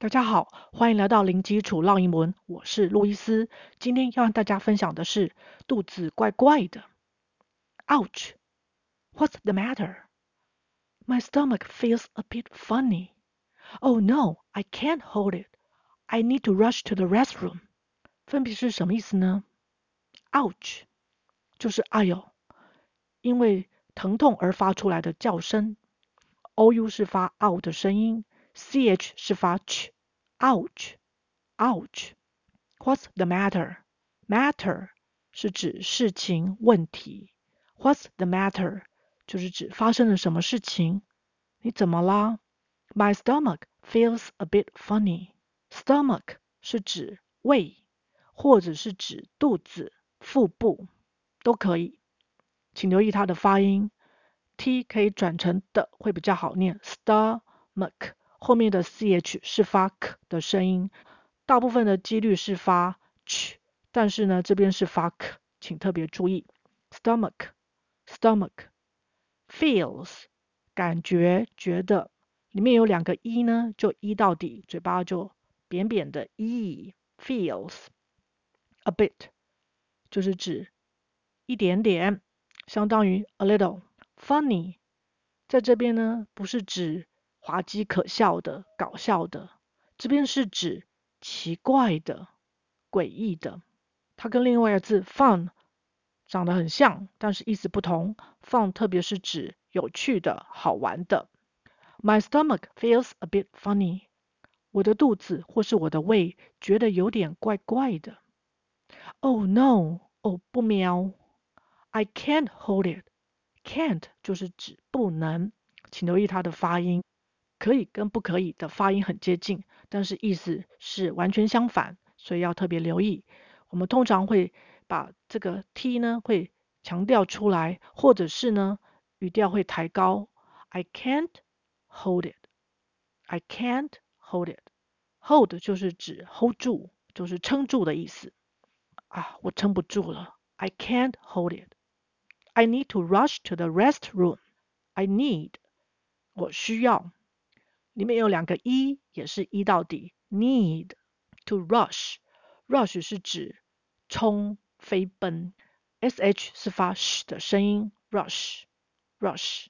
大家好，欢迎来到零基础绕英文，我是路易斯。今天要和大家分享的是肚子怪怪的。Ouch! What's the matter? My stomach feels a bit funny. Oh no, I can't hold it. I need to rush to the restroom. 分别是什么意思呢？Ouch 就是哎呦，因为疼痛而发出来的叫声。ou 是发 out 的声音。Ch 是发 ch，ouch，ouch。What's the matter？matter 是指事情、问题。What's the matter？就是指发生了什么事情。你怎么啦？My stomach feels a bit funny。Stomach 是指胃，或者是指肚子、腹部都可以。请留意它的发音，t 可以转成的会比较好念，stomach。后面的 ch 是发 k 的声音，大部分的几率是发 ch，但是呢，这边是发 k，请特别注意。stomach，stomach，feels，感觉、觉得，里面有两个 e 呢，就 e 到底，嘴巴就扁扁的 e，feels，a bit，就是指一点点，相当于 a little，funny，在这边呢，不是指滑稽可笑的、搞笑的，这边是指奇怪的、诡异的。它跟另外一个字 fun 长得很像，但是意思不同。fun 特别是指有趣的、好玩的。My stomach feels a bit funny。我的肚子或是我的胃觉得有点怪怪的。Oh no！哦，不喵。I can't hold it。can't 就是指不能，请留意它的发音。可以跟不可以的发音很接近，但是意思是完全相反，所以要特别留意。我们通常会把这个 t 呢会强调出来，或者是呢语调会抬高。I can't hold it. I can't hold it. Hold 就是指 hold 住，就是撑住的意思。啊，我撑不住了。I can't hold it. I need to rush to the restroom. I need 我需要。里面有两个一也是一到底。Need to rush，rush 是指冲、飞奔。sh 是发 sh 的声音。rush，rush。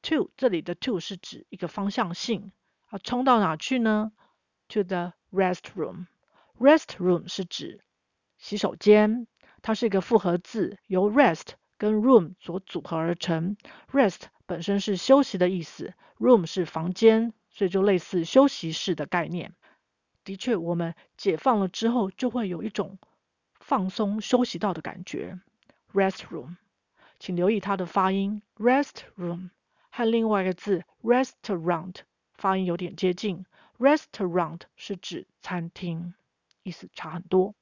to 这里的 to 是指一个方向性。啊，冲到哪去呢？To the restroom。restroom 是指洗手间，它是一个复合字，由 rest 跟 room 所组合而成。rest 本身是休息的意思。Room 是房间，所以就类似休息室的概念。的确，我们解放了之后，就会有一种放松休息到的感觉。Restroom，请留意它的发音。Restroom 和另外一个字 restaurant 发音有点接近。Restaurant 是指餐厅，意思差很多。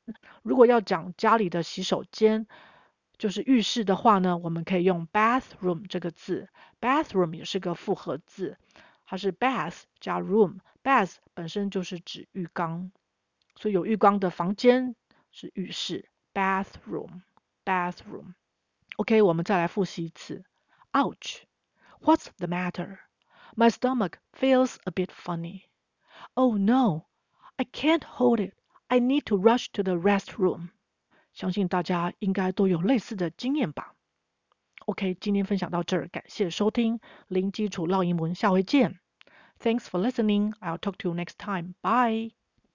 如果要讲家里的洗手间，就是浴室的话呢，我们可以用 bathroom 这个字，bathroom 也是个复合字，它是 bath 加 room，bath 本身就是指浴缸，所以有浴缸的房间是浴室，bathroom，bathroom。OK，我们再来复习一次。Ouch！What's the matter？My stomach feels a bit funny. Oh no! I can't hold it. I need to rush to the restroom. 相信大家应该都有类似的经验吧。OK，今天分享到这儿，感谢收听零基础绕英文，下回见。Thanks for listening. I'll talk to you next time. Bye.